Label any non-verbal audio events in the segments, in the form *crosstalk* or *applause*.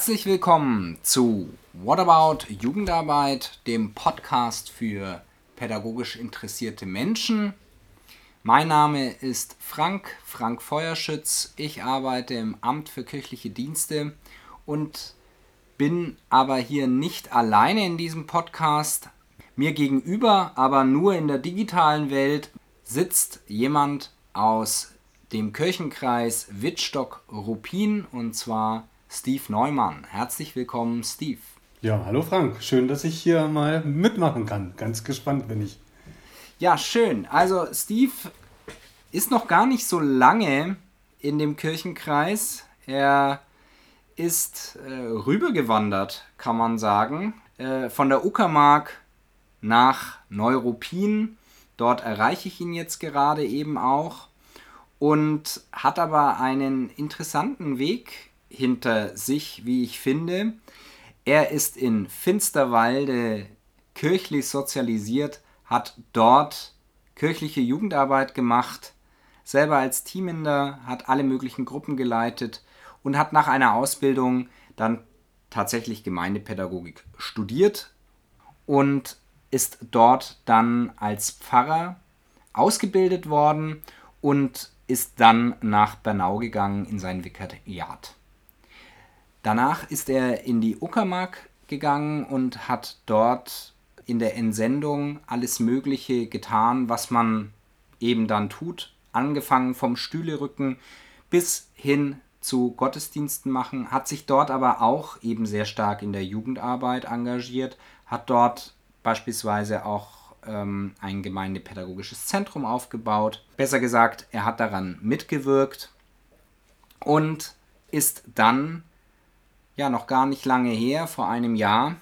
Herzlich willkommen zu What About Jugendarbeit, dem Podcast für pädagogisch interessierte Menschen. Mein Name ist Frank, Frank Feuerschütz. Ich arbeite im Amt für kirchliche Dienste und bin aber hier nicht alleine in diesem Podcast. Mir gegenüber, aber nur in der digitalen Welt, sitzt jemand aus dem Kirchenkreis Wittstock-Ruppin und zwar Steve Neumann. Herzlich willkommen, Steve. Ja, hallo Frank. Schön, dass ich hier mal mitmachen kann. Ganz gespannt bin ich. Ja, schön. Also Steve ist noch gar nicht so lange in dem Kirchenkreis. Er ist äh, rübergewandert, kann man sagen, äh, von der Uckermark nach Neuruppin. Dort erreiche ich ihn jetzt gerade eben auch und hat aber einen interessanten Weg hinter sich, wie ich finde. Er ist in Finsterwalde kirchlich sozialisiert, hat dort kirchliche Jugendarbeit gemacht, selber als Teaminder, hat alle möglichen Gruppen geleitet und hat nach einer Ausbildung dann tatsächlich Gemeindepädagogik studiert und ist dort dann als Pfarrer ausgebildet worden und ist dann nach Bernau gegangen in sein Vikariat. Danach ist er in die Uckermark gegangen und hat dort in der Entsendung alles Mögliche getan, was man eben dann tut, angefangen vom Stühlerücken bis hin zu Gottesdiensten machen, hat sich dort aber auch eben sehr stark in der Jugendarbeit engagiert, hat dort beispielsweise auch ähm, ein gemeindepädagogisches Zentrum aufgebaut. Besser gesagt, er hat daran mitgewirkt und ist dann, ja noch gar nicht lange her, vor einem Jahr,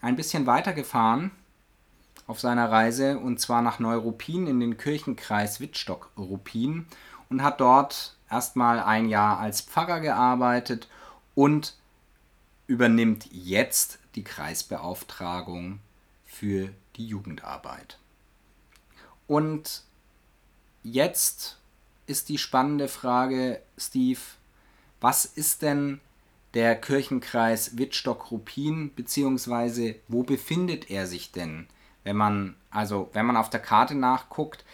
ein bisschen weitergefahren auf seiner Reise und zwar nach Neuruppin in den Kirchenkreis Wittstock-Ruppin und hat dort erstmal ein Jahr als Pfarrer gearbeitet und übernimmt jetzt die Kreisbeauftragung für die Jugendarbeit. Und jetzt ist die spannende Frage, Steve, was ist denn der Kirchenkreis Wittstock-Ruppin, beziehungsweise wo befindet er sich denn? Wenn man, also wenn man auf der Karte nachguckt,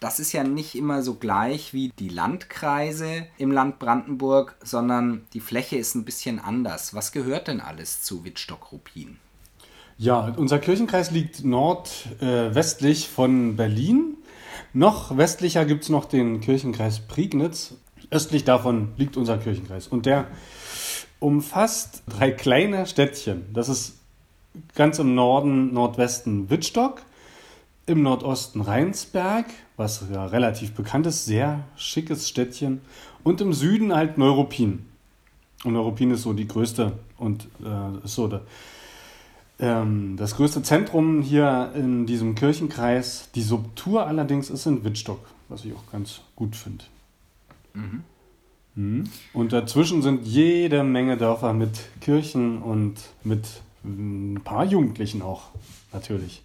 das ist ja nicht immer so gleich wie die Landkreise im Land Brandenburg, sondern die Fläche ist ein bisschen anders. Was gehört denn alles zu Wittstock-Ruppin? Ja, unser Kirchenkreis liegt nordwestlich äh, von Berlin. Noch westlicher gibt es noch den Kirchenkreis Prignitz. Östlich davon liegt unser Kirchenkreis. Und der umfasst drei kleine Städtchen. Das ist ganz im Norden, Nordwesten Wittstock, im Nordosten Rheinsberg, was ja relativ bekannt ist, sehr schickes Städtchen. Und im Süden halt Neuruppin. Und Neuruppin ist so die größte und äh, ist so der, ähm, das größte Zentrum hier in diesem Kirchenkreis. Die Subtur allerdings ist in Wittstock, was ich auch ganz gut finde. Mhm. Mhm. Und dazwischen sind jede Menge Dörfer mit Kirchen und mit ein paar Jugendlichen auch, natürlich.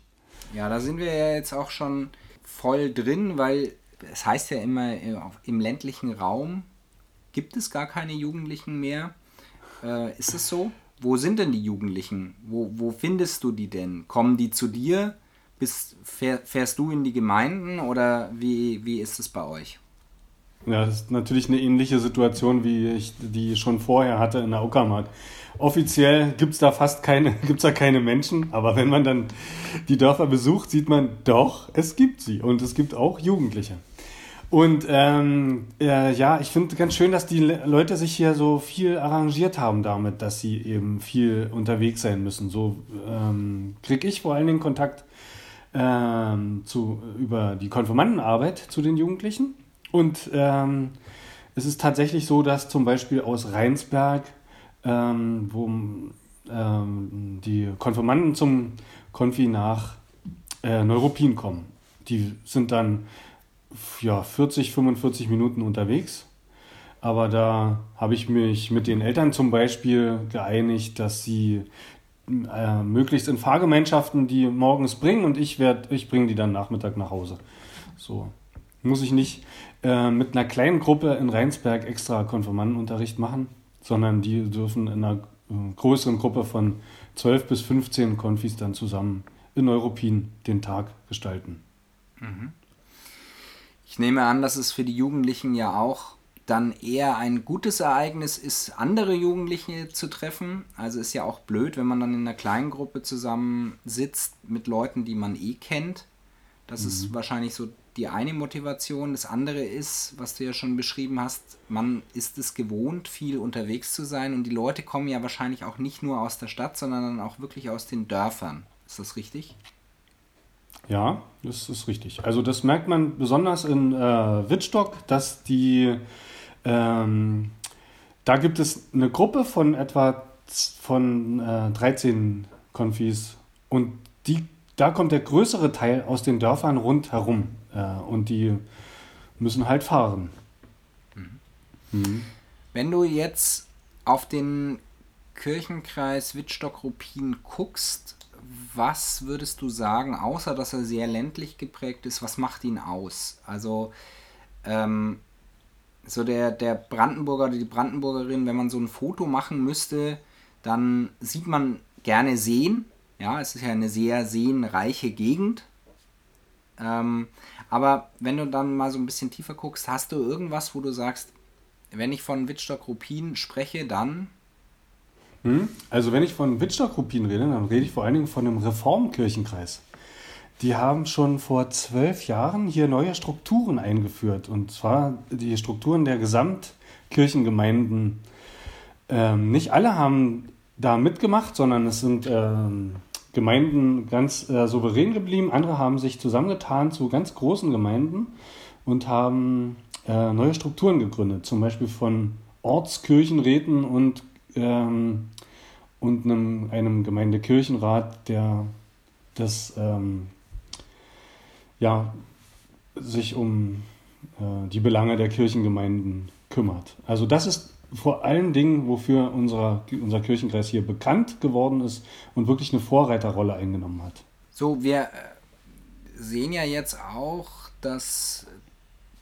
Ja, da sind wir ja jetzt auch schon voll drin, weil es heißt ja immer, im ländlichen Raum gibt es gar keine Jugendlichen mehr. Äh, ist es so? Wo sind denn die Jugendlichen? Wo, wo findest du die denn? Kommen die zu dir? Bist, fähr, fährst du in die Gemeinden oder wie, wie ist es bei euch? Ja, das ist natürlich eine ähnliche Situation, wie ich die schon vorher hatte in der Uckermark. Offiziell gibt es da fast keine, *laughs* gibt's da keine Menschen, aber wenn man dann die Dörfer besucht, sieht man doch, es gibt sie und es gibt auch Jugendliche. Und ähm, äh, ja, ich finde ganz schön, dass die Leute sich hier so viel arrangiert haben damit, dass sie eben viel unterwegs sein müssen. So ähm, kriege ich vor allen Dingen Kontakt ähm, zu, über die Konfirmandenarbeit zu den Jugendlichen. Und ähm, es ist tatsächlich so, dass zum Beispiel aus Rheinsberg ähm, wo ähm, die Konfirmanden zum Konfi nach äh, Neuruppin kommen. Die sind dann ja, 40, 45 Minuten unterwegs. Aber da habe ich mich mit den Eltern zum Beispiel geeinigt, dass sie äh, möglichst in Fahrgemeinschaften die morgens bringen und ich, ich bringe die dann Nachmittag nach Hause. So muss ich nicht äh, mit einer kleinen Gruppe in Rheinsberg extra Konfirmandenunterricht machen, sondern die dürfen in einer äh, größeren Gruppe von 12 bis 15 Konfis dann zusammen in Neuruppin den Tag gestalten. Mhm. Ich nehme an, dass es für die Jugendlichen ja auch dann eher ein gutes Ereignis ist, andere Jugendliche zu treffen. Also ist ja auch blöd, wenn man dann in einer kleinen Gruppe zusammen sitzt mit Leuten, die man eh kennt. Das mhm. ist wahrscheinlich so die eine Motivation. Das andere ist, was du ja schon beschrieben hast, man ist es gewohnt, viel unterwegs zu sein und die Leute kommen ja wahrscheinlich auch nicht nur aus der Stadt, sondern auch wirklich aus den Dörfern. Ist das richtig? Ja, das ist richtig. Also das merkt man besonders in äh, Wittstock, dass die ähm, da gibt es eine Gruppe von etwa von äh, 13 Konfis und die, da kommt der größere Teil aus den Dörfern rundherum und die müssen halt fahren. Mhm. Mhm. Wenn du jetzt auf den Kirchenkreis Wittstock-Ruppin guckst, was würdest du sagen, außer dass er sehr ländlich geprägt ist, was macht ihn aus? Also ähm, so der, der Brandenburger oder die Brandenburgerin, wenn man so ein Foto machen müsste, dann sieht man gerne Seen. Ja, es ist ja eine sehr seenreiche Gegend. Ähm, aber wenn du dann mal so ein bisschen tiefer guckst, hast du irgendwas, wo du sagst, wenn ich von Wittstock-Ruppin spreche, dann. Hm? Also, wenn ich von Wittstock-Ruppin rede, dann rede ich vor allen Dingen von einem Reformkirchenkreis. Die haben schon vor zwölf Jahren hier neue Strukturen eingeführt. Und zwar die Strukturen der Gesamtkirchengemeinden. Ähm, nicht alle haben da mitgemacht, sondern es sind ähm, Gemeinden ganz äh, souverän geblieben. Andere haben sich zusammengetan zu ganz großen Gemeinden und haben äh, neue Strukturen gegründet. Zum Beispiel von Ortskirchenräten und, ähm, und einem, einem Gemeindekirchenrat, der das ähm, ja, sich um äh, die Belange der Kirchengemeinden kümmert. Also das ist vor allen Dingen, wofür unser, unser Kirchenkreis hier bekannt geworden ist und wirklich eine Vorreiterrolle eingenommen hat. So, wir äh, sehen ja jetzt auch, dass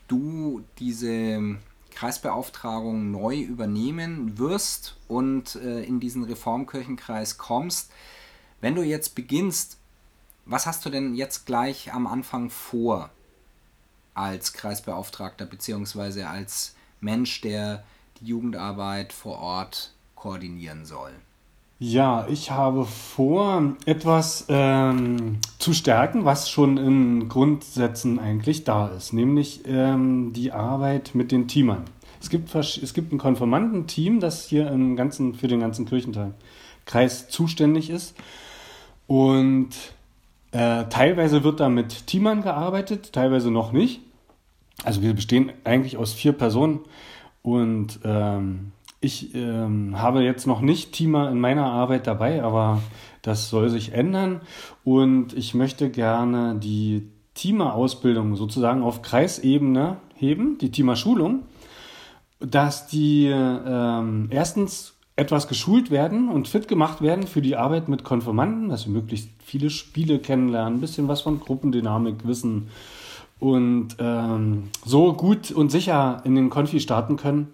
du diese Kreisbeauftragung neu übernehmen wirst und äh, in diesen Reformkirchenkreis kommst. Wenn du jetzt beginnst, was hast du denn jetzt gleich am Anfang vor als Kreisbeauftragter bzw. als Mensch, der die Jugendarbeit vor Ort koordinieren soll? Ja, ich habe vor, etwas ähm, zu stärken, was schon in Grundsätzen eigentlich da ist, nämlich ähm, die Arbeit mit den Teamern. Es gibt, es gibt ein Konformantenteam, das hier im ganzen, für den ganzen Kirchentag-Kreis zuständig ist. Und äh, teilweise wird da mit Teamern gearbeitet, teilweise noch nicht. Also wir bestehen eigentlich aus vier Personen und ähm, ich ähm, habe jetzt noch nicht Teamer in meiner Arbeit dabei, aber das soll sich ändern. Und ich möchte gerne die Teamer-Ausbildung sozusagen auf Kreisebene heben, die Teamer-Schulung, dass die ähm, erstens etwas geschult werden und fit gemacht werden für die Arbeit mit Konformanten, dass sie möglichst viele Spiele kennenlernen, ein bisschen was von Gruppendynamik wissen und ähm, so gut und sicher in den Konfi starten können.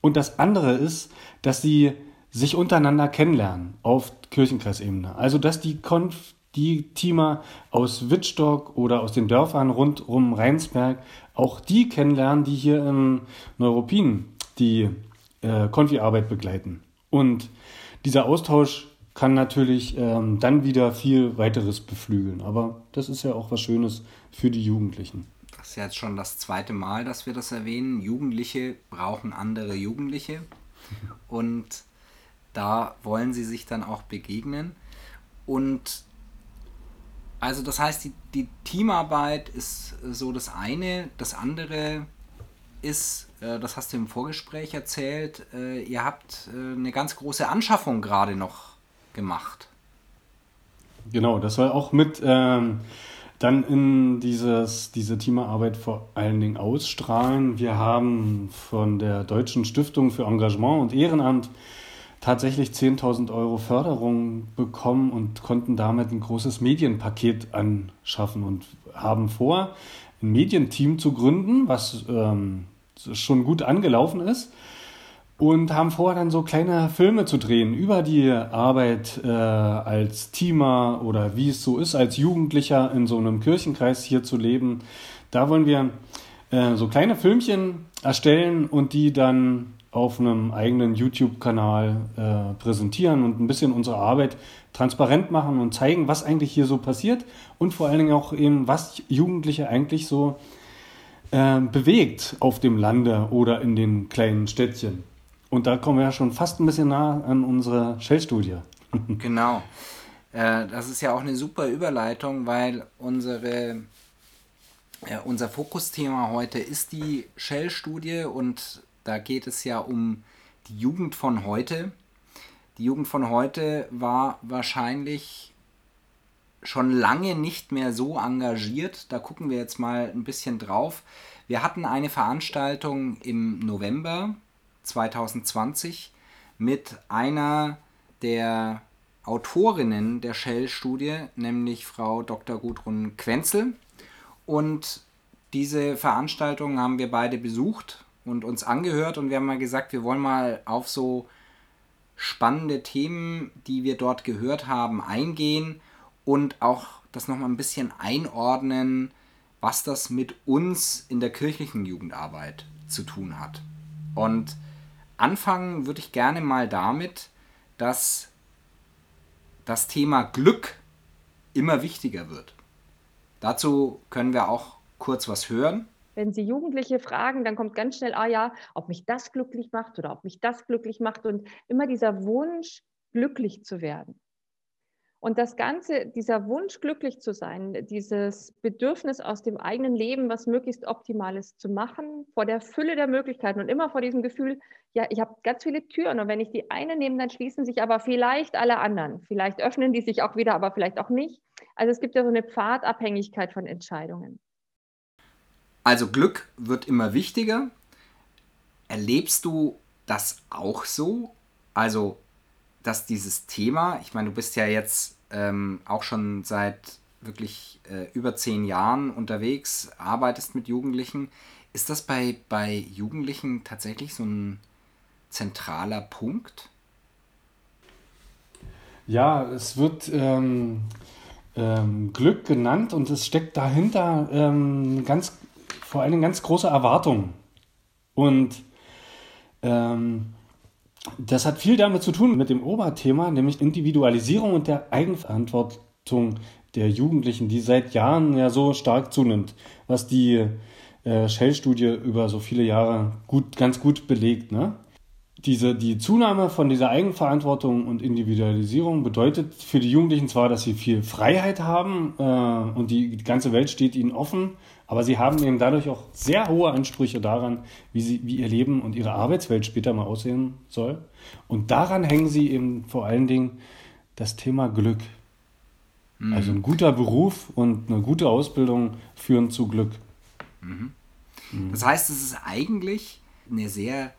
Und das andere ist, dass sie sich untereinander kennenlernen auf Kirchenkreisebene. Also dass die Konf die Teamer aus Wittstock oder aus den Dörfern rund um Rheinsberg auch die kennenlernen, die hier in Neuruppin die äh, Konfi-Arbeit begleiten. Und dieser Austausch kann natürlich ähm, dann wieder viel weiteres beflügeln. Aber das ist ja auch was Schönes für die Jugendlichen. Das ist jetzt schon das zweite Mal, dass wir das erwähnen. Jugendliche brauchen andere Jugendliche. Und da wollen sie sich dann auch begegnen. Und also das heißt, die, die Teamarbeit ist so das eine. Das andere ist, äh, das hast du im Vorgespräch erzählt, äh, ihr habt äh, eine ganz große Anschaffung gerade noch gemacht. Genau, das soll auch mit ähm, dann in dieses, diese Teamarbeit vor allen Dingen ausstrahlen. Wir haben von der Deutschen Stiftung für Engagement und Ehrenamt tatsächlich 10.000 Euro Förderung bekommen und konnten damit ein großes Medienpaket anschaffen und haben vor, ein Medienteam zu gründen, was ähm, schon gut angelaufen ist. Und haben vor, dann so kleine Filme zu drehen über die Arbeit äh, als Teamer oder wie es so ist, als Jugendlicher in so einem Kirchenkreis hier zu leben. Da wollen wir äh, so kleine Filmchen erstellen und die dann auf einem eigenen YouTube-Kanal äh, präsentieren und ein bisschen unsere Arbeit transparent machen und zeigen, was eigentlich hier so passiert und vor allen Dingen auch eben, was Jugendliche eigentlich so äh, bewegt auf dem Lande oder in den kleinen Städtchen. Und da kommen wir ja schon fast ein bisschen nah an unsere Shell-Studie. *laughs* genau. Äh, das ist ja auch eine super Überleitung, weil unsere, äh, unser Fokusthema heute ist die Shell-Studie und da geht es ja um die Jugend von heute. Die Jugend von heute war wahrscheinlich schon lange nicht mehr so engagiert. Da gucken wir jetzt mal ein bisschen drauf. Wir hatten eine Veranstaltung im November 2020 mit einer der Autorinnen der Shell-Studie, nämlich Frau Dr. Gudrun Quenzel. Und diese Veranstaltung haben wir beide besucht und uns angehört und wir haben mal gesagt, wir wollen mal auf so spannende Themen, die wir dort gehört haben, eingehen und auch das nochmal ein bisschen einordnen, was das mit uns in der kirchlichen Jugendarbeit zu tun hat. Und anfangen würde ich gerne mal damit, dass das Thema Glück immer wichtiger wird. Dazu können wir auch kurz was hören wenn Sie Jugendliche fragen, dann kommt ganz schnell, ah ja, ob mich das glücklich macht oder ob mich das glücklich macht und immer dieser Wunsch, glücklich zu werden. Und das Ganze, dieser Wunsch, glücklich zu sein, dieses Bedürfnis aus dem eigenen Leben, was möglichst Optimales zu machen, vor der Fülle der Möglichkeiten und immer vor diesem Gefühl, ja, ich habe ganz viele Türen und wenn ich die eine nehme, dann schließen sich aber vielleicht alle anderen. Vielleicht öffnen die sich auch wieder, aber vielleicht auch nicht. Also es gibt ja so eine Pfadabhängigkeit von Entscheidungen. Also Glück wird immer wichtiger. Erlebst du das auch so? Also, dass dieses Thema, ich meine, du bist ja jetzt ähm, auch schon seit wirklich äh, über zehn Jahren unterwegs, arbeitest mit Jugendlichen. Ist das bei, bei Jugendlichen tatsächlich so ein zentraler Punkt? Ja, es wird ähm, ähm, Glück genannt und es steckt dahinter ähm, ganz vor allem ganz große Erwartungen. Und ähm, das hat viel damit zu tun mit dem Oberthema, nämlich Individualisierung und der Eigenverantwortung der Jugendlichen, die seit Jahren ja so stark zunimmt, was die äh, Shell-Studie über so viele Jahre gut, ganz gut belegt. Ne? Diese, die Zunahme von dieser Eigenverantwortung und Individualisierung bedeutet für die Jugendlichen zwar, dass sie viel Freiheit haben äh, und die, ganze Welt steht ihnen offen, aber sie haben eben dadurch auch sehr hohe Ansprüche daran, wie, sie, wie ihr Leben und ihre Arbeitswelt später mal aussehen soll. Und daran hängen sie eben vor allen Dingen das Thema Glück. Mhm. Also ein guter Beruf und eine gute Ausbildung führen zu Glück. Mhm. Mhm. Das heißt, es ist eigentlich eine sehr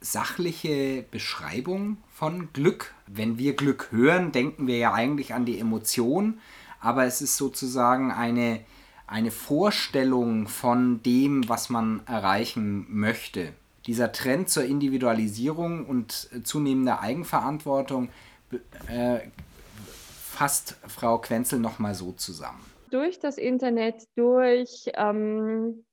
sachliche Beschreibung von Glück. Wenn wir Glück hören, denken wir ja eigentlich an die Emotion, aber es ist sozusagen eine, eine Vorstellung von dem, was man erreichen möchte. Dieser Trend zur Individualisierung und zunehmender Eigenverantwortung äh, fasst Frau Quenzel nochmal so zusammen. Durch das Internet, durch ähm,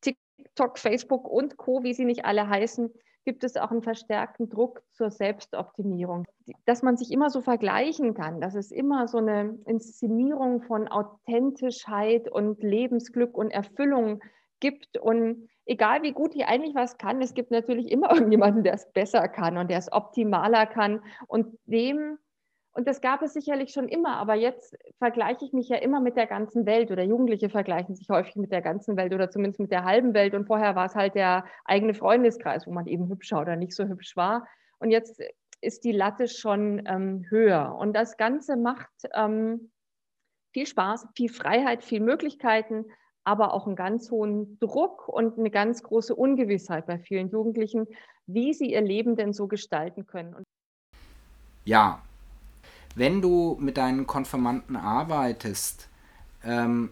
TikTok, Facebook und Co., wie sie nicht alle heißen, gibt es auch einen verstärkten Druck zur Selbstoptimierung. Dass man sich immer so vergleichen kann, dass es immer so eine Inszenierung von Authentischheit und Lebensglück und Erfüllung gibt. Und egal wie gut ich eigentlich was kann, es gibt natürlich immer *laughs* irgendjemanden, der es besser kann und der es optimaler kann. Und dem und das gab es sicherlich schon immer, aber jetzt vergleiche ich mich ja immer mit der ganzen Welt oder Jugendliche vergleichen sich häufig mit der ganzen Welt oder zumindest mit der halben Welt. Und vorher war es halt der eigene Freundeskreis, wo man eben hübscher oder nicht so hübsch war. Und jetzt ist die Latte schon ähm, höher. Und das Ganze macht ähm, viel Spaß, viel Freiheit, viel Möglichkeiten, aber auch einen ganz hohen Druck und eine ganz große Ungewissheit bei vielen Jugendlichen, wie sie ihr Leben denn so gestalten können. Ja, wenn du mit deinen Konfirmanden arbeitest, ähm,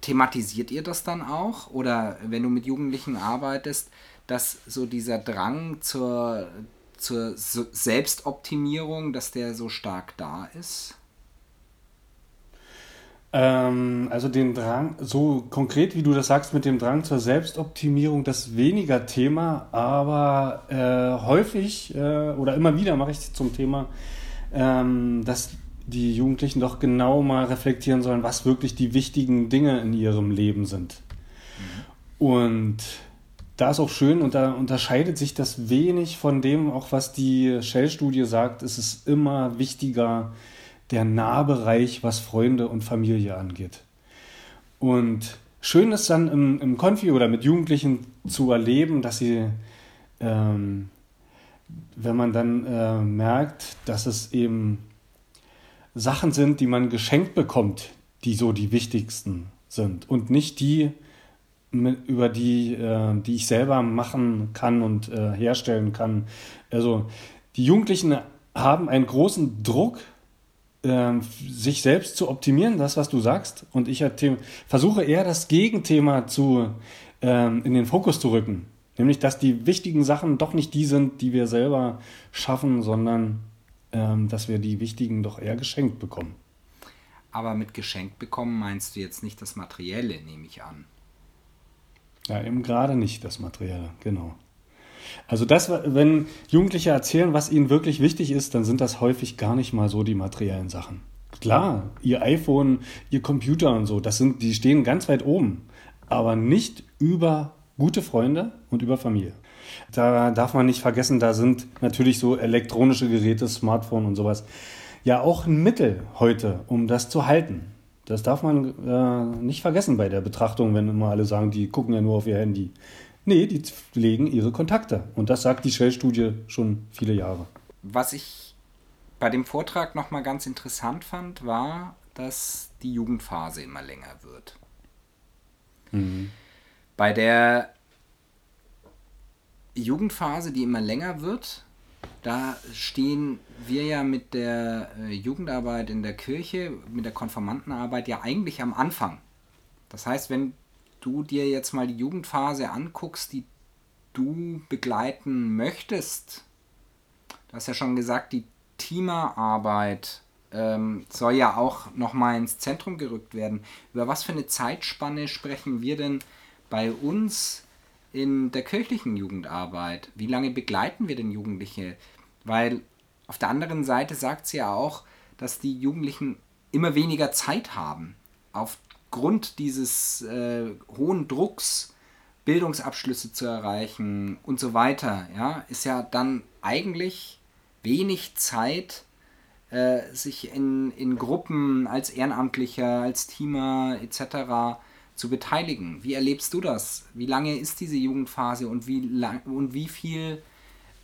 thematisiert ihr das dann auch? Oder wenn du mit Jugendlichen arbeitest, dass so dieser Drang zur, zur Selbstoptimierung, dass der so stark da ist? Ähm, also den Drang, so konkret wie du das sagst, mit dem Drang zur Selbstoptimierung, das ist weniger Thema, aber äh, häufig äh, oder immer wieder mache ich zum Thema, ähm, dass die Jugendlichen doch genau mal reflektieren sollen, was wirklich die wichtigen Dinge in ihrem Leben sind. Mhm. Und da ist auch schön und da unterscheidet sich das wenig von dem, auch was die Shell-Studie sagt, es ist immer wichtiger, der Nahbereich, was Freunde und Familie angeht. Und schön ist dann im, im Konfi oder mit Jugendlichen zu erleben, dass sie, ähm, wenn man dann äh, merkt, dass es eben Sachen sind, die man geschenkt bekommt, die so die wichtigsten sind und nicht die, über die, äh, die ich selber machen kann und äh, herstellen kann. Also die Jugendlichen haben einen großen Druck, äh, sich selbst zu optimieren, das, was du sagst. Und ich versuche eher das Gegenthema zu, ähm, in den Fokus zu rücken. Nämlich, dass die wichtigen Sachen doch nicht die sind, die wir selber schaffen, sondern ähm, dass wir die wichtigen doch eher geschenkt bekommen. Aber mit geschenkt bekommen meinst du jetzt nicht das Materielle, nehme ich an. Ja, eben gerade nicht das Materielle, genau. Also das, wenn Jugendliche erzählen, was ihnen wirklich wichtig ist, dann sind das häufig gar nicht mal so die materiellen Sachen. Klar, ihr iPhone, ihr Computer und so, das sind, die stehen ganz weit oben, aber nicht über gute Freunde und über Familie. Da darf man nicht vergessen, da sind natürlich so elektronische Geräte, Smartphone und sowas ja auch ein Mittel heute, um das zu halten. Das darf man äh, nicht vergessen bei der Betrachtung, wenn immer alle sagen, die gucken ja nur auf ihr Handy. Nee, die pflegen ihre Kontakte. Und das sagt die Shell-Studie schon viele Jahre. Was ich bei dem Vortrag nochmal ganz interessant fand, war, dass die Jugendphase immer länger wird. Mhm. Bei der Jugendphase, die immer länger wird, da stehen wir ja mit der äh, Jugendarbeit in der Kirche, mit der Konformantenarbeit ja eigentlich am Anfang. Das heißt, wenn du dir jetzt mal die Jugendphase anguckst, die du begleiten möchtest, du hast ja schon gesagt, die Teamerarbeit ähm, soll ja auch nochmal ins Zentrum gerückt werden. Über was für eine Zeitspanne sprechen wir denn bei uns in der kirchlichen Jugendarbeit? Wie lange begleiten wir denn Jugendliche? Weil auf der anderen Seite sagt sie ja auch, dass die Jugendlichen immer weniger Zeit haben. Aufgrund dieses äh, hohen Drucks, Bildungsabschlüsse zu erreichen und so weiter, ja, ist ja dann eigentlich wenig Zeit, äh, sich in, in Gruppen als Ehrenamtlicher, als Teamer etc zu beteiligen. Wie erlebst du das? Wie lange ist diese Jugendphase und wie, lang, und wie viel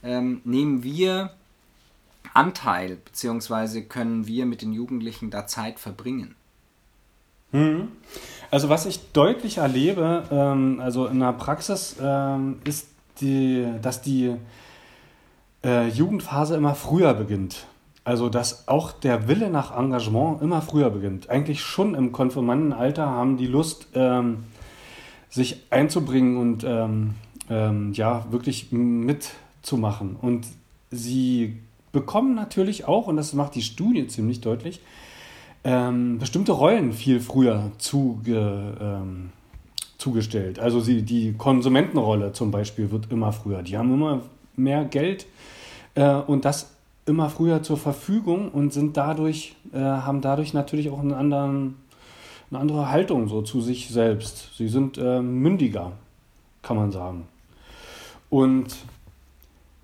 ähm, nehmen wir Anteil, beziehungsweise können wir mit den Jugendlichen da Zeit verbringen? Hm. Also was ich deutlich erlebe, ähm, also in der Praxis, ähm, ist, die, dass die äh, Jugendphase immer früher beginnt. Also, dass auch der Wille nach Engagement immer früher beginnt. Eigentlich schon im Konfirmandenalter haben die Lust, ähm, sich einzubringen und ähm, ähm, ja, wirklich mitzumachen. Und sie bekommen natürlich auch, und das macht die Studie ziemlich deutlich, ähm, bestimmte Rollen viel früher zuge, ähm, zugestellt. Also sie, die Konsumentenrolle zum Beispiel wird immer früher. Die haben immer mehr Geld äh, und das immer früher zur Verfügung und sind dadurch, äh, haben dadurch natürlich auch einen anderen, eine andere Haltung so zu sich selbst. Sie sind äh, mündiger, kann man sagen. Und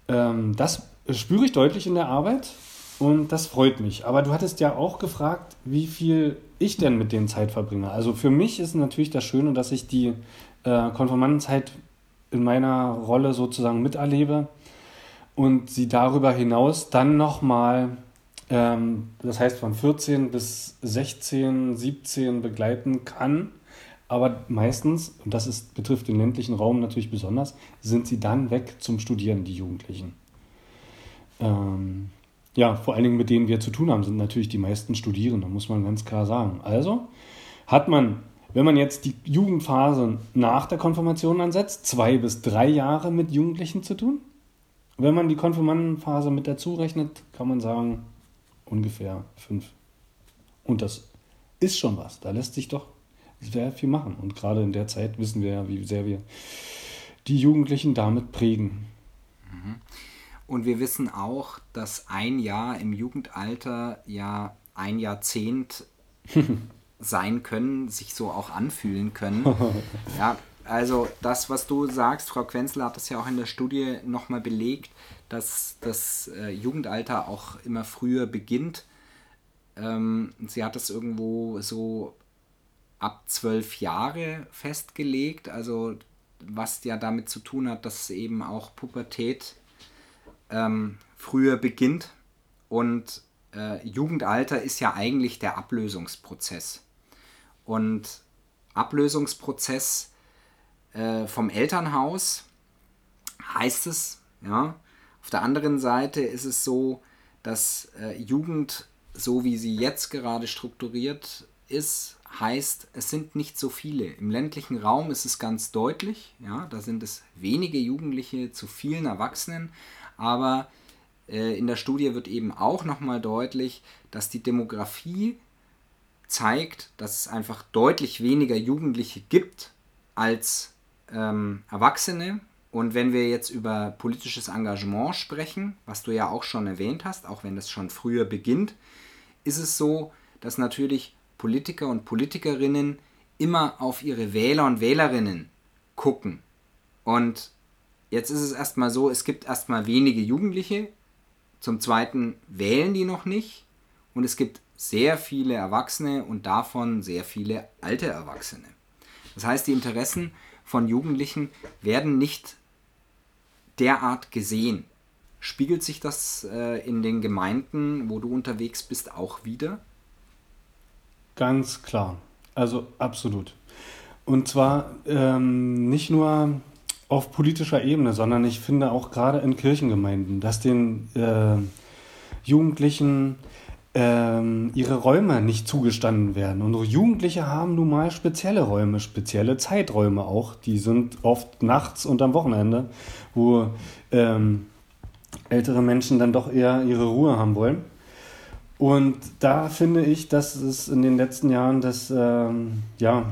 ähm, das spüre ich deutlich in der Arbeit und das freut mich. Aber du hattest ja auch gefragt, wie viel ich denn mit denen Zeit verbringe. Also für mich ist natürlich das Schöne, dass ich die äh, Konfirmandenzeit in meiner Rolle sozusagen miterlebe und sie darüber hinaus dann nochmal, ähm, das heißt von 14 bis 16, 17 begleiten kann. Aber meistens, und das ist, betrifft den ländlichen Raum natürlich besonders, sind sie dann weg zum Studieren, die Jugendlichen. Ähm, ja, vor allen Dingen mit denen wir zu tun haben, sind natürlich die meisten Studierende, muss man ganz klar sagen. Also hat man Wenn man jetzt die Jugendphase nach der Konfirmation ansetzt, zwei bis drei Jahre mit Jugendlichen zu tun. Wenn man die Konfirmandenphase mit dazu rechnet, kann man sagen, ungefähr fünf. Und das ist schon was. Da lässt sich doch sehr viel machen. Und gerade in der Zeit wissen wir ja, wie sehr wir die Jugendlichen damit prägen. Mhm. Und wir wissen auch, dass ein Jahr im Jugendalter ja ein Jahrzehnt *laughs* sein können, sich so auch anfühlen können. *laughs* ja, also das, was du sagst, Frau Quenzel hat das ja auch in der Studie nochmal belegt, dass das äh, Jugendalter auch immer früher beginnt. Ähm, sie hat das irgendwo so ab zwölf Jahre festgelegt, also was ja damit zu tun hat, dass eben auch Pubertät ähm, früher beginnt und äh, Jugendalter ist ja eigentlich der Ablösungsprozess. Und Ablösungsprozess äh, vom Elternhaus heißt es, ja. Auf der anderen Seite ist es so, dass äh, Jugend, so wie sie jetzt gerade strukturiert ist, heißt, es sind nicht so viele. Im ländlichen Raum ist es ganz deutlich, ja, da sind es wenige Jugendliche zu vielen Erwachsenen, aber äh, in der Studie wird eben auch nochmal deutlich, dass die Demografie zeigt, dass es einfach deutlich weniger Jugendliche gibt als ähm, Erwachsene. Und wenn wir jetzt über politisches Engagement sprechen, was du ja auch schon erwähnt hast, auch wenn das schon früher beginnt, ist es so, dass natürlich Politiker und Politikerinnen immer auf ihre Wähler und Wählerinnen gucken. Und jetzt ist es erstmal so, es gibt erstmal wenige Jugendliche, zum Zweiten wählen die noch nicht und es gibt sehr viele Erwachsene und davon sehr viele alte Erwachsene. Das heißt, die Interessen von Jugendlichen werden nicht derart gesehen. Spiegelt sich das äh, in den Gemeinden, wo du unterwegs bist, auch wieder? Ganz klar. Also absolut. Und zwar ähm, nicht nur auf politischer Ebene, sondern ich finde auch gerade in Kirchengemeinden, dass den äh, Jugendlichen ihre Räume nicht zugestanden werden. Unsere Jugendliche haben nun mal spezielle Räume, spezielle Zeiträume auch. Die sind oft nachts und am Wochenende, wo ähm, ältere Menschen dann doch eher ihre Ruhe haben wollen. Und da finde ich, dass es in den letzten Jahren das ähm, ja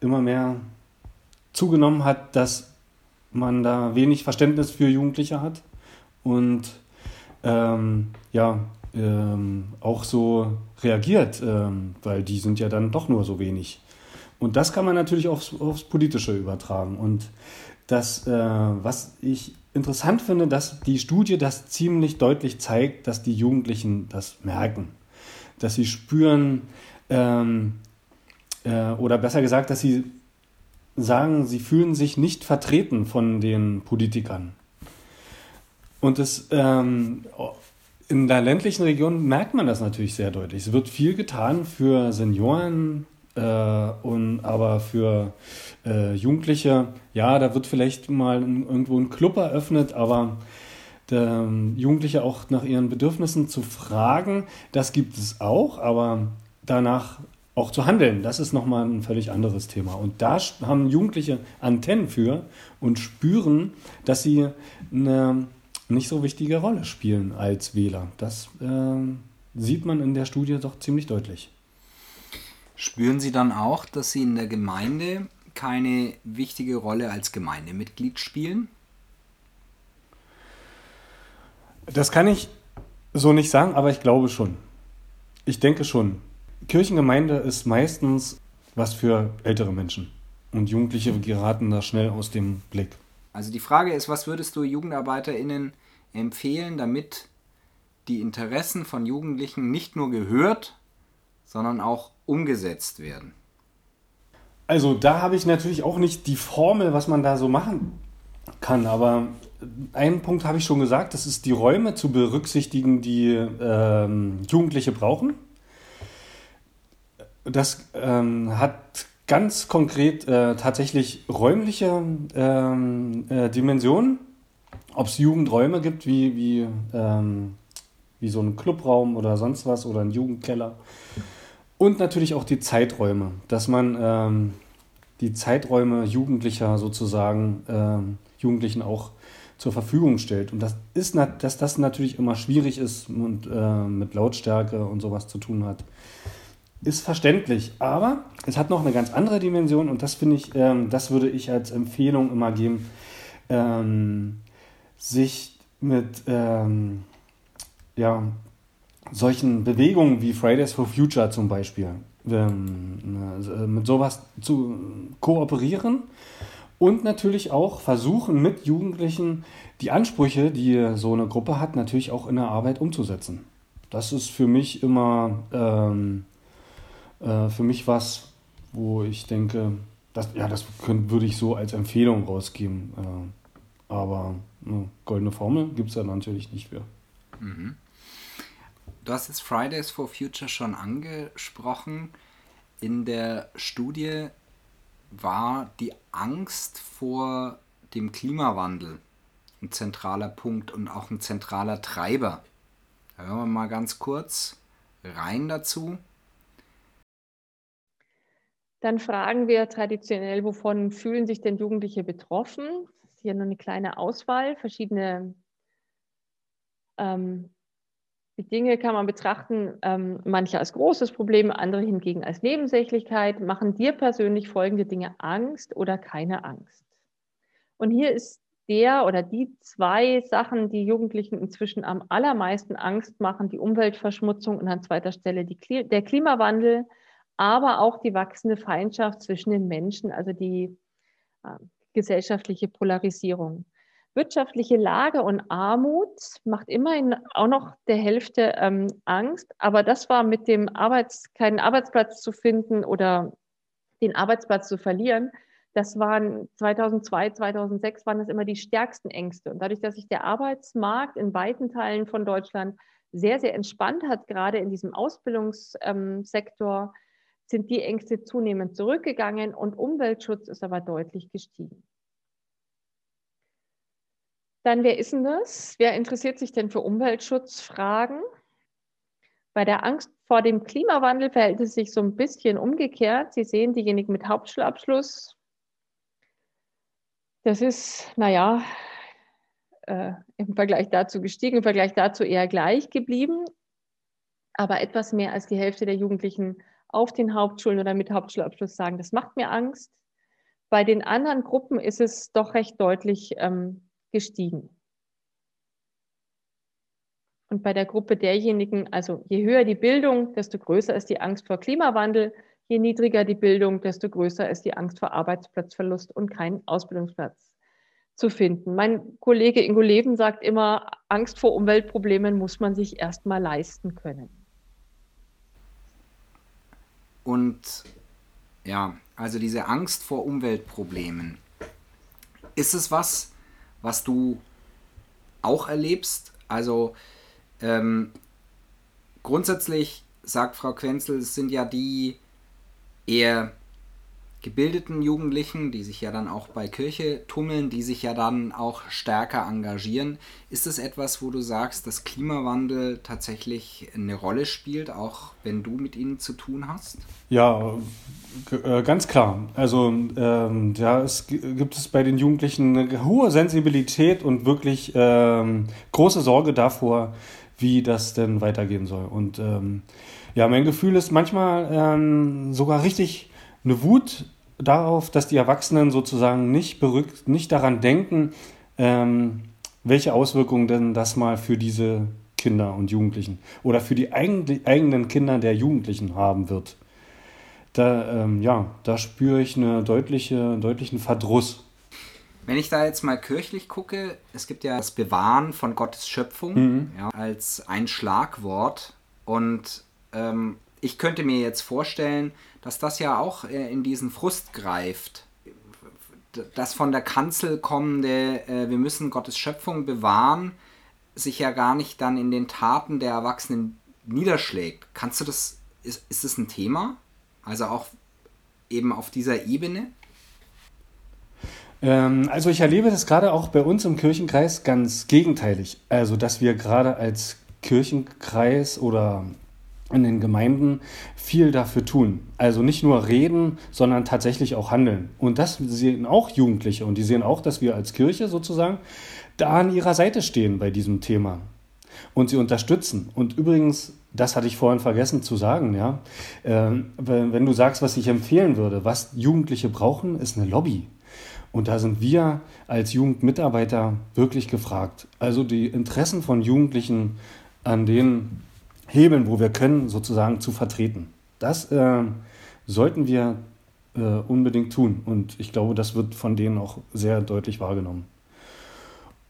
immer mehr zugenommen hat, dass man da wenig Verständnis für Jugendliche hat und ähm, ja, ähm, auch so reagiert, ähm, weil die sind ja dann doch nur so wenig. Und das kann man natürlich aufs, aufs Politische übertragen. Und das, äh, was ich interessant finde, dass die Studie das ziemlich deutlich zeigt, dass die Jugendlichen das merken, dass sie spüren, ähm, äh, oder besser gesagt, dass sie sagen, sie fühlen sich nicht vertreten von den Politikern. Und das, ähm, in der ländlichen Region merkt man das natürlich sehr deutlich. Es wird viel getan für Senioren, äh, und, aber für äh, Jugendliche, ja, da wird vielleicht mal irgendwo ein Club eröffnet, aber der, ähm, Jugendliche auch nach ihren Bedürfnissen zu fragen, das gibt es auch, aber danach auch zu handeln, das ist nochmal ein völlig anderes Thema. Und da haben Jugendliche Antennen für und spüren, dass sie eine nicht so wichtige Rolle spielen als Wähler. Das äh, sieht man in der Studie doch ziemlich deutlich. Spüren Sie dann auch, dass Sie in der Gemeinde keine wichtige Rolle als Gemeindemitglied spielen? Das kann ich so nicht sagen, aber ich glaube schon. Ich denke schon. Kirchengemeinde ist meistens was für ältere Menschen. Und Jugendliche geraten da schnell aus dem Blick. Also die Frage ist, was würdest du JugendarbeiterInnen empfehlen, damit die Interessen von Jugendlichen nicht nur gehört, sondern auch umgesetzt werden? Also da habe ich natürlich auch nicht die Formel, was man da so machen kann, aber einen Punkt habe ich schon gesagt, das ist die Räume zu berücksichtigen, die ähm, Jugendliche brauchen das ähm, hat ganz konkret äh, tatsächlich räumliche ähm, äh, Dimensionen. Ob es Jugendräume gibt, wie, wie, ähm, wie so ein Clubraum oder sonst was oder ein Jugendkeller. Und natürlich auch die Zeiträume, dass man ähm, die Zeiträume Jugendlicher sozusagen, ähm, Jugendlichen auch zur Verfügung stellt. Und das ist, dass das natürlich immer schwierig ist und äh, mit Lautstärke und sowas zu tun hat, ist verständlich. Aber es hat noch eine ganz andere Dimension und das finde ich, ähm, das würde ich als Empfehlung immer geben, ähm, sich mit ähm, ja, solchen Bewegungen wie Fridays for Future zum Beispiel, ähm, äh, mit sowas zu kooperieren und natürlich auch versuchen, mit Jugendlichen die Ansprüche, die so eine Gruppe hat, natürlich auch in der Arbeit umzusetzen. Das ist für mich immer ähm, äh, für mich was, wo ich denke, das, ja, das könnt, würde ich so als Empfehlung rausgeben. Äh, aber eine goldene Formel gibt es da natürlich nicht für. Mhm. Du hast jetzt Fridays for Future schon angesprochen. In der Studie war die Angst vor dem Klimawandel ein zentraler Punkt und auch ein zentraler Treiber. Da hören wir mal ganz kurz rein dazu. Dann fragen wir traditionell, wovon fühlen sich denn Jugendliche betroffen? Hier nur eine kleine Auswahl. Verschiedene ähm, Dinge kann man betrachten, ähm, manche als großes Problem, andere hingegen als Nebensächlichkeit. Machen dir persönlich folgende Dinge Angst oder keine Angst? Und hier ist der oder die zwei Sachen, die Jugendlichen inzwischen am allermeisten Angst machen, die Umweltverschmutzung und an zweiter Stelle die, der Klimawandel, aber auch die wachsende Feindschaft zwischen den Menschen, also die äh, gesellschaftliche Polarisierung wirtschaftliche Lage und Armut macht immerhin auch noch der Hälfte ähm, Angst. Aber das war mit dem Arbeits, keinen Arbeitsplatz zu finden oder den Arbeitsplatz zu verlieren. Das waren 2002, 2006 waren das immer die stärksten Ängste. Und dadurch, dass sich der Arbeitsmarkt in weiten Teilen von Deutschland sehr, sehr entspannt hat, gerade in diesem Ausbildungssektor, sind die Ängste zunehmend zurückgegangen und Umweltschutz ist aber deutlich gestiegen. Dann, wer ist denn das? Wer interessiert sich denn für Umweltschutzfragen? Bei der Angst vor dem Klimawandel verhält es sich so ein bisschen umgekehrt. Sie sehen diejenigen mit Hauptschulabschluss. Das ist, naja, äh, im Vergleich dazu gestiegen, im Vergleich dazu eher gleich geblieben. Aber etwas mehr als die Hälfte der Jugendlichen auf den Hauptschulen oder mit Hauptschulabschluss sagen, das macht mir Angst. Bei den anderen Gruppen ist es doch recht deutlich ähm, gestiegen. Und bei der Gruppe derjenigen, also je höher die Bildung, desto größer ist die Angst vor Klimawandel, je niedriger die Bildung, desto größer ist die Angst vor Arbeitsplatzverlust und keinen Ausbildungsplatz zu finden. Mein Kollege Ingo Leben sagt immer, Angst vor Umweltproblemen muss man sich erstmal leisten können. Und ja, also diese Angst vor Umweltproblemen, ist es was, was du auch erlebst. Also ähm, grundsätzlich sagt Frau Quenzel, es sind ja die eher gebildeten Jugendlichen, die sich ja dann auch bei Kirche tummeln, die sich ja dann auch stärker engagieren. Ist es etwas, wo du sagst, dass Klimawandel tatsächlich eine Rolle spielt, auch wenn du mit ihnen zu tun hast? Ja, äh, ganz klar. Also ähm, ja, es gibt es bei den Jugendlichen eine hohe Sensibilität und wirklich ähm, große Sorge davor, wie das denn weitergehen soll. Und ähm, ja, mein Gefühl ist manchmal ähm, sogar richtig eine Wut darauf, dass die Erwachsenen sozusagen nicht, berückt, nicht daran denken, ähm, welche Auswirkungen denn das mal für diese Kinder und Jugendlichen oder für die eigenen Kinder der Jugendlichen haben wird. Da, ähm, ja, da spüre ich einen deutliche, deutlichen Verdruss. Wenn ich da jetzt mal kirchlich gucke, es gibt ja das Bewahren von Gottes Schöpfung mhm. ja, als ein Schlagwort. Und ähm, ich könnte mir jetzt vorstellen, dass das ja auch äh, in diesen Frust greift. Das von der Kanzel kommende, äh, wir müssen Gottes Schöpfung bewahren, sich ja gar nicht dann in den Taten der Erwachsenen niederschlägt. Kannst du das, ist, ist das ein Thema? Also auch eben auf dieser Ebene? Ähm, also ich erlebe das gerade auch bei uns im Kirchenkreis ganz gegenteilig. Also dass wir gerade als Kirchenkreis oder in den Gemeinden viel dafür tun. Also nicht nur reden, sondern tatsächlich auch handeln. Und das sehen auch Jugendliche und die sehen auch, dass wir als Kirche sozusagen da an ihrer Seite stehen bei diesem Thema und sie unterstützen. Und übrigens, das hatte ich vorhin vergessen zu sagen, ja, äh, wenn du sagst, was ich empfehlen würde, was Jugendliche brauchen, ist eine Lobby. Und da sind wir als Jugendmitarbeiter wirklich gefragt. Also die Interessen von Jugendlichen an den Hebeln, wo wir können, sozusagen zu vertreten. Das äh, sollten wir äh, unbedingt tun. Und ich glaube, das wird von denen auch sehr deutlich wahrgenommen.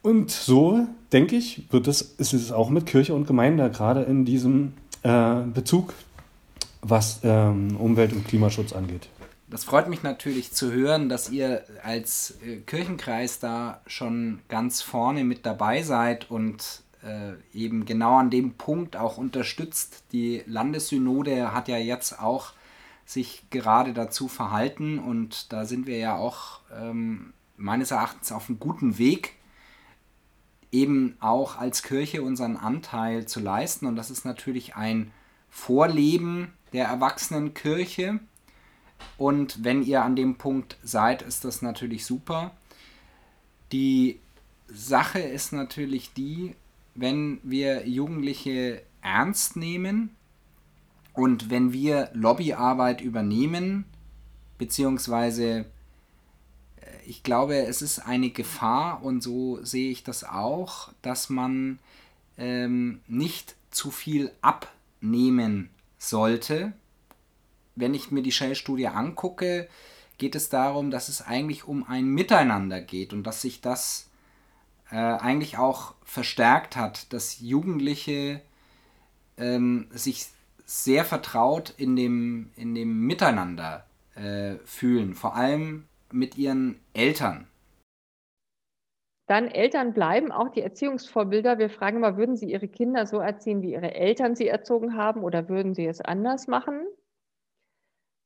Und so, denke ich, wird es, ist es auch mit Kirche und Gemeinde, gerade in diesem äh, Bezug, was ähm, Umwelt- und Klimaschutz angeht. Das freut mich natürlich zu hören, dass ihr als äh, Kirchenkreis da schon ganz vorne mit dabei seid und eben genau an dem Punkt auch unterstützt. Die Landessynode hat ja jetzt auch sich gerade dazu verhalten und da sind wir ja auch ähm, meines Erachtens auf einem guten Weg, eben auch als Kirche unseren Anteil zu leisten. Und das ist natürlich ein Vorleben der Erwachsenenkirche. Und wenn ihr an dem Punkt seid, ist das natürlich super. Die Sache ist natürlich die, wenn wir Jugendliche ernst nehmen und wenn wir Lobbyarbeit übernehmen, beziehungsweise äh, ich glaube, es ist eine Gefahr und so sehe ich das auch, dass man ähm, nicht zu viel abnehmen sollte. Wenn ich mir die Shell-Studie angucke, geht es darum, dass es eigentlich um ein Miteinander geht und dass sich das äh, eigentlich auch verstärkt hat, dass Jugendliche ähm, sich sehr vertraut in dem, in dem Miteinander äh, fühlen, vor allem mit ihren Eltern. Dann Eltern bleiben auch die Erziehungsvorbilder. Wir fragen immer, würden Sie Ihre Kinder so erziehen, wie Ihre Eltern sie erzogen haben oder würden Sie es anders machen?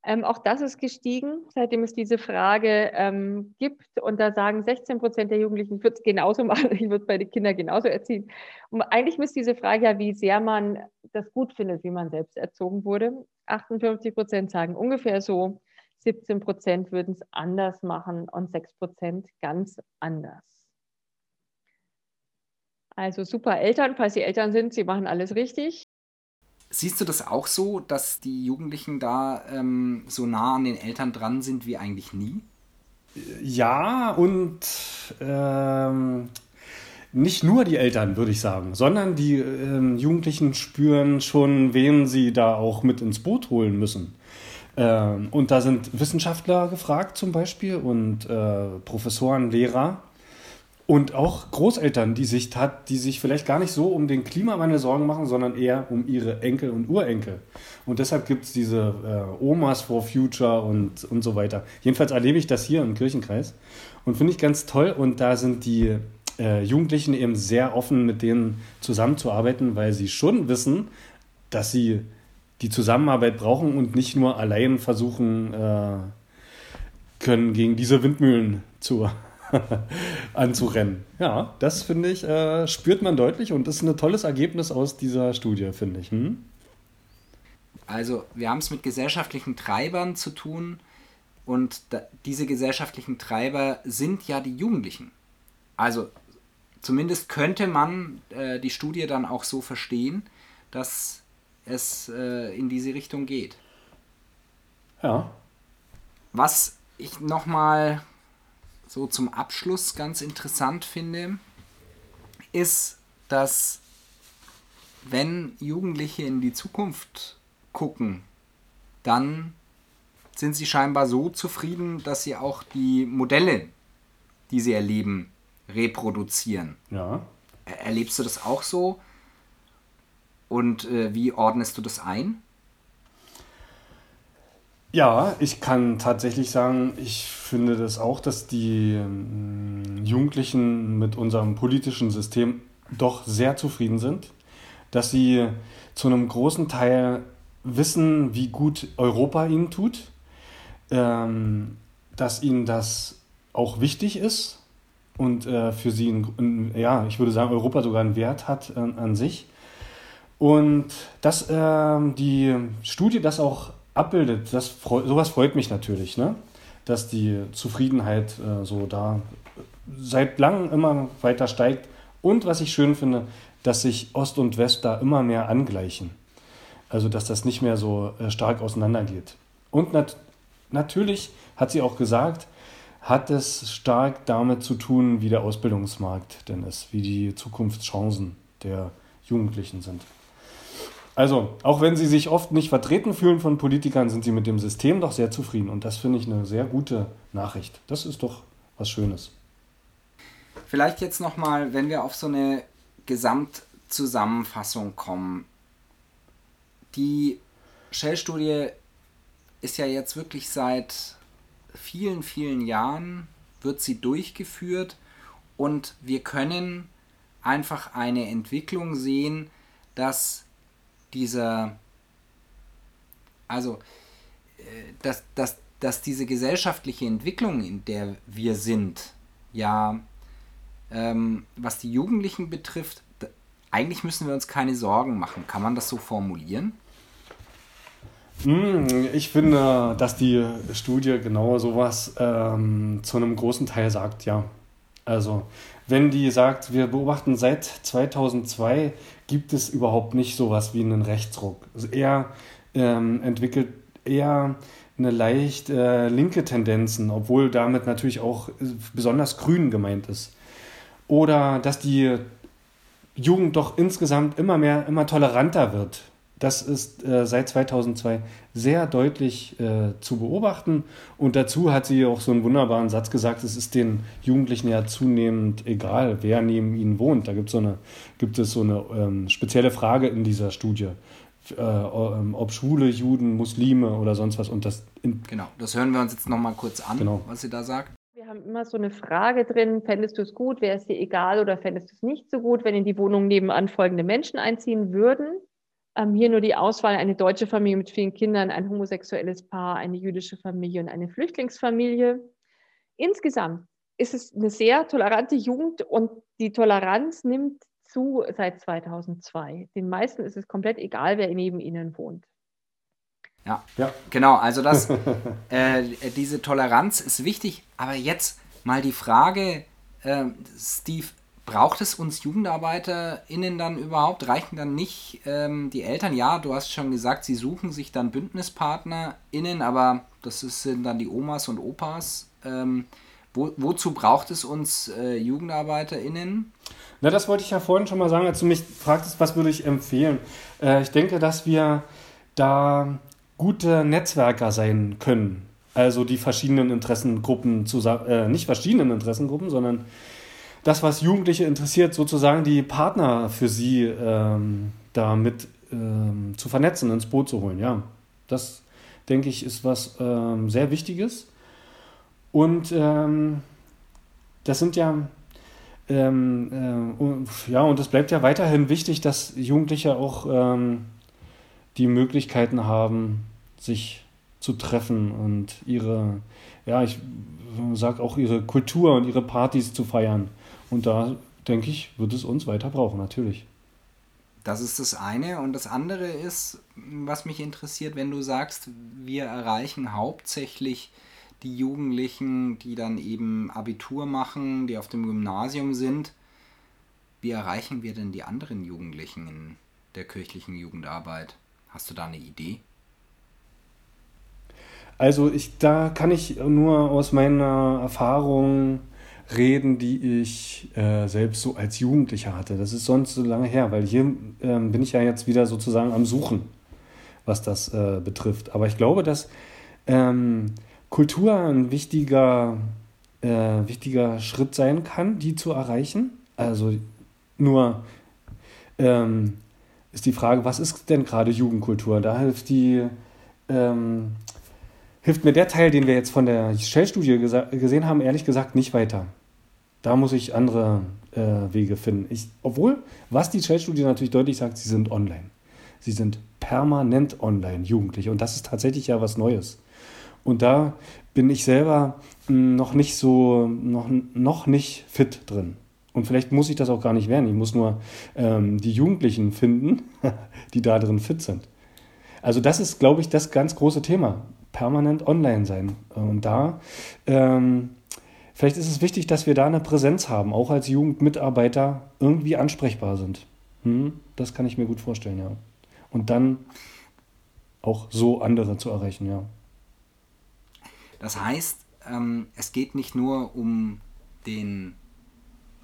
Ähm, auch das ist gestiegen, seitdem es diese Frage ähm, gibt. Und da sagen 16 Prozent der Jugendlichen, ich würde es genauso *laughs* machen, ich würde meine Kinder genauso erziehen. Und eigentlich müsste diese Frage ja, wie sehr man das gut findet, wie man selbst erzogen wurde. 58 Prozent sagen ungefähr so, 17 Prozent würden es anders machen und 6 Prozent ganz anders. Also super Eltern, falls Sie Eltern sind, Sie machen alles richtig. Siehst du das auch so, dass die Jugendlichen da ähm, so nah an den Eltern dran sind wie eigentlich nie? Ja, und ähm, nicht nur die Eltern, würde ich sagen, sondern die ähm, Jugendlichen spüren schon, wen sie da auch mit ins Boot holen müssen. Ähm, und da sind Wissenschaftler gefragt zum Beispiel und äh, Professoren, Lehrer und auch Großeltern, die sich, tat, die sich vielleicht gar nicht so um den Klimawandel Sorgen machen, sondern eher um ihre Enkel und Urenkel. Und deshalb gibt es diese äh, Omas for Future und, und so weiter. Jedenfalls erlebe ich das hier im Kirchenkreis und finde ich ganz toll. Und da sind die äh, Jugendlichen eben sehr offen, mit denen zusammenzuarbeiten, weil sie schon wissen, dass sie die Zusammenarbeit brauchen und nicht nur allein versuchen äh, können, gegen diese Windmühlen zu *laughs* anzurennen. Ja, das finde ich, äh, spürt man deutlich und ist ein tolles Ergebnis aus dieser Studie, finde ich. Hm? Also, wir haben es mit gesellschaftlichen Treibern zu tun und da, diese gesellschaftlichen Treiber sind ja die Jugendlichen. Also, zumindest könnte man äh, die Studie dann auch so verstehen, dass es äh, in diese Richtung geht. Ja. Was ich nochmal so zum Abschluss ganz interessant finde, ist, dass wenn Jugendliche in die Zukunft gucken, dann sind sie scheinbar so zufrieden, dass sie auch die Modelle, die sie erleben, reproduzieren. Ja. Erlebst du das auch so? Und äh, wie ordnest du das ein? Ja, ich kann tatsächlich sagen, ich finde das auch, dass die ähm, Jugendlichen mit unserem politischen System doch sehr zufrieden sind, dass sie zu einem großen Teil wissen, wie gut Europa ihnen tut, ähm, dass ihnen das auch wichtig ist und äh, für sie, ein, ja, ich würde sagen, Europa sogar einen Wert hat äh, an sich. Und dass äh, die Studie das auch abbildet, das freu sowas freut mich natürlich, ne? dass die Zufriedenheit äh, so da seit langem immer weiter steigt. Und was ich schön finde, dass sich Ost und West da immer mehr angleichen. Also dass das nicht mehr so äh, stark auseinandergeht. Und nat natürlich hat sie auch gesagt, hat es stark damit zu tun, wie der Ausbildungsmarkt denn ist, wie die Zukunftschancen der Jugendlichen sind. Also, auch wenn sie sich oft nicht vertreten fühlen von Politikern, sind sie mit dem System doch sehr zufrieden. Und das finde ich eine sehr gute Nachricht. Das ist doch was Schönes. Vielleicht jetzt nochmal, wenn wir auf so eine Gesamtzusammenfassung kommen. Die Shell-Studie ist ja jetzt wirklich seit vielen, vielen Jahren, wird sie durchgeführt und wir können einfach eine Entwicklung sehen, dass dieser, also, äh, dass, dass, dass diese gesellschaftliche Entwicklung, in der wir sind, ja, ähm, was die Jugendlichen betrifft, eigentlich müssen wir uns keine Sorgen machen. Kann man das so formulieren? Hm, ich finde, dass die Studie genau sowas ähm, zu einem großen Teil sagt, ja. Also, wenn die sagt, wir beobachten seit 2002, gibt es überhaupt nicht sowas wie einen Rechtsruck. Also er ähm, entwickelt eher eine leicht äh, linke Tendenzen, obwohl damit natürlich auch besonders grün gemeint ist. Oder dass die Jugend doch insgesamt immer mehr, immer toleranter wird. Das ist äh, seit 2002 sehr deutlich äh, zu beobachten. Und dazu hat sie auch so einen wunderbaren Satz gesagt, es ist den Jugendlichen ja zunehmend egal, wer neben ihnen wohnt. Da gibt, so eine, gibt es so eine ähm, spezielle Frage in dieser Studie. Äh, ähm, ob Schwule, Juden, Muslime oder sonst was. Und das genau, das hören wir uns jetzt nochmal kurz an, genau. was sie da sagt. Wir haben immer so eine Frage drin, fändest du es gut, wäre es dir egal oder fändest du es nicht so gut, wenn in die Wohnung nebenan folgende Menschen einziehen würden? Ähm, hier nur die Auswahl, eine deutsche Familie mit vielen Kindern, ein homosexuelles Paar, eine jüdische Familie und eine Flüchtlingsfamilie. Insgesamt ist es eine sehr tolerante Jugend und die Toleranz nimmt zu seit 2002. Den meisten ist es komplett egal, wer neben ihnen wohnt. Ja, ja. genau. Also das, *laughs* äh, diese Toleranz ist wichtig. Aber jetzt mal die Frage, äh, Steve, braucht es uns JugendarbeiterInnen dann überhaupt? Reichen dann nicht ähm, die Eltern? Ja, du hast schon gesagt, sie suchen sich dann BündnispartnerInnen, aber das sind dann die Omas und Opas. Ähm, wo, wozu braucht es uns äh, JugendarbeiterInnen? Na, das wollte ich ja vorhin schon mal sagen, als du mich fragtest, was würde ich empfehlen. Äh, ich denke, dass wir da gute Netzwerker sein können. Also die verschiedenen Interessengruppen zusammen, äh, nicht verschiedenen Interessengruppen, sondern das, was Jugendliche interessiert, sozusagen die Partner für sie ähm, damit ähm, zu vernetzen, ins Boot zu holen. Ja, das denke ich ist was ähm, sehr Wichtiges. Und ähm, das sind ja, ähm, äh, ja, und es bleibt ja weiterhin wichtig, dass Jugendliche auch ähm, die Möglichkeiten haben, sich zu treffen und ihre, ja, ich sage auch ihre Kultur und ihre Partys zu feiern. Und da, denke ich, wird es uns weiter brauchen, natürlich. Das ist das eine. Und das andere ist, was mich interessiert, wenn du sagst, wir erreichen hauptsächlich die Jugendlichen, die dann eben Abitur machen, die auf dem Gymnasium sind. Wie erreichen wir denn die anderen Jugendlichen in der kirchlichen Jugendarbeit? Hast du da eine Idee? Also ich, da kann ich nur aus meiner Erfahrung reden, die ich äh, selbst so als Jugendlicher hatte. Das ist sonst so lange her, weil hier ähm, bin ich ja jetzt wieder sozusagen am Suchen, was das äh, betrifft. Aber ich glaube, dass ähm, Kultur ein wichtiger, äh, wichtiger Schritt sein kann, die zu erreichen. Also nur ähm, ist die Frage, was ist denn gerade Jugendkultur? Da hilft die, ähm, hilft mir der Teil, den wir jetzt von der Shell-Studie gesehen haben, ehrlich gesagt nicht weiter. Da muss ich andere äh, Wege finden. Ich, obwohl, was die Shell-Studie natürlich deutlich sagt, sie sind online. Sie sind permanent online, Jugendliche. Und das ist tatsächlich ja was Neues. Und da bin ich selber hm, noch nicht so, noch, noch nicht fit drin. Und vielleicht muss ich das auch gar nicht werden. Ich muss nur ähm, die Jugendlichen finden, *laughs* die da drin fit sind. Also das ist, glaube ich, das ganz große Thema. Permanent online sein. Und da, ähm, vielleicht ist es wichtig, dass wir da eine Präsenz haben, auch als Jugendmitarbeiter irgendwie ansprechbar sind. Hm? Das kann ich mir gut vorstellen, ja. Und dann auch so andere zu erreichen, ja. Das heißt, ähm, es geht nicht nur um den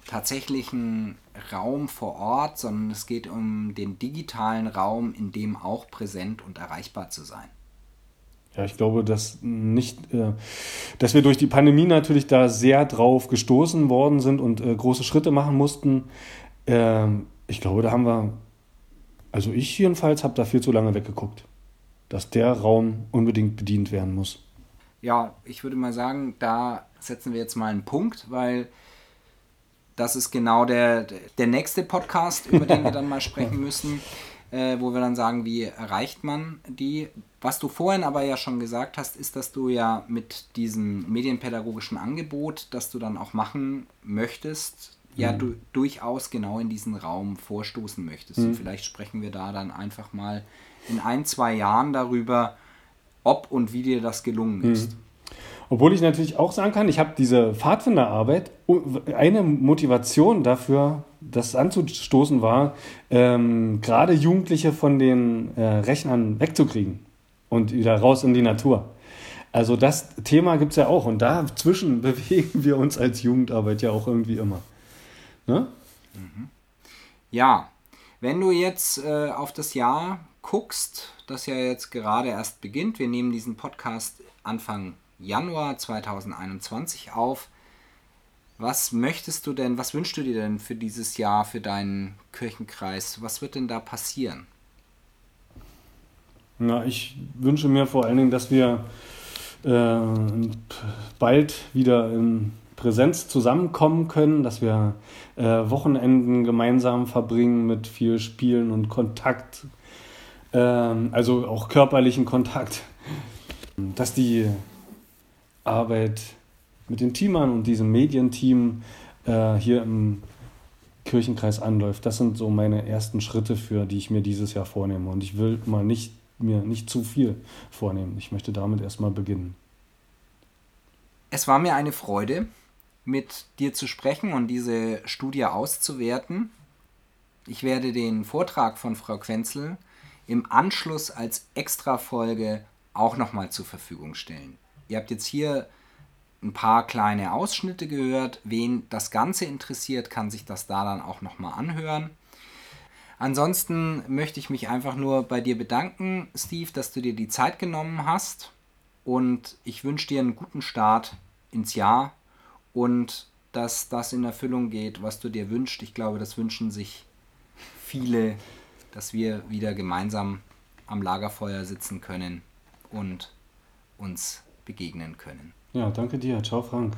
tatsächlichen Raum vor Ort, sondern es geht um den digitalen Raum, in dem auch präsent und erreichbar zu sein. Ja, ich glaube, dass nicht, äh, dass wir durch die Pandemie natürlich da sehr drauf gestoßen worden sind und äh, große Schritte machen mussten. Äh, ich glaube, da haben wir, also ich jedenfalls habe da viel zu lange weggeguckt, dass der Raum unbedingt bedient werden muss. Ja, ich würde mal sagen, da setzen wir jetzt mal einen Punkt, weil das ist genau der, der nächste Podcast, über den wir dann mal *laughs* sprechen müssen, äh, wo wir dann sagen, wie erreicht man die. Was du vorhin aber ja schon gesagt hast, ist, dass du ja mit diesem medienpädagogischen Angebot, das du dann auch machen möchtest, mhm. ja du durchaus genau in diesen Raum vorstoßen möchtest. Mhm. Und vielleicht sprechen wir da dann einfach mal in ein, zwei Jahren darüber, ob und wie dir das gelungen ist. Mhm. Obwohl ich natürlich auch sagen kann, ich habe diese Pfadfinderarbeit, eine Motivation dafür, das anzustoßen war, ähm, gerade Jugendliche von den äh, Rechnern wegzukriegen und wieder raus in die Natur. Also das Thema gibt es ja auch und dazwischen *laughs* bewegen wir uns als Jugendarbeit ja auch irgendwie immer. Ne? Mhm. Ja, wenn du jetzt äh, auf das Jahr guckst, das ja jetzt gerade erst beginnt, wir nehmen diesen Podcast Anfang Januar 2021 auf. Was möchtest du denn, was wünschst du dir denn für dieses Jahr, für deinen Kirchenkreis? Was wird denn da passieren? Na, ich wünsche mir vor allen Dingen, dass wir äh, bald wieder in Präsenz zusammenkommen können, dass wir äh, Wochenenden gemeinsam verbringen mit viel Spielen und Kontakt, äh, also auch körperlichen Kontakt, dass die Arbeit mit den Teamern und diesem Medienteam äh, hier im Kirchenkreis anläuft. Das sind so meine ersten Schritte, für die ich mir dieses Jahr vornehme. Und ich will mal nicht, mir nicht zu viel vornehmen. Ich möchte damit erstmal beginnen. Es war mir eine Freude, mit dir zu sprechen und diese Studie auszuwerten. Ich werde den Vortrag von Frau Quenzel im Anschluss als Extrafolge auch nochmal zur Verfügung stellen. Ihr habt jetzt hier ein paar kleine Ausschnitte gehört. Wen das Ganze interessiert, kann sich das da dann auch nochmal anhören. Ansonsten möchte ich mich einfach nur bei dir bedanken, Steve, dass du dir die Zeit genommen hast. Und ich wünsche dir einen guten Start ins Jahr und dass das in Erfüllung geht, was du dir wünschst. Ich glaube, das wünschen sich viele, dass wir wieder gemeinsam am Lagerfeuer sitzen können und uns begegnen können. Ja, danke dir. Ciao, Frank.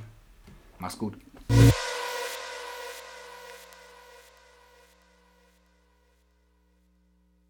Mach's gut.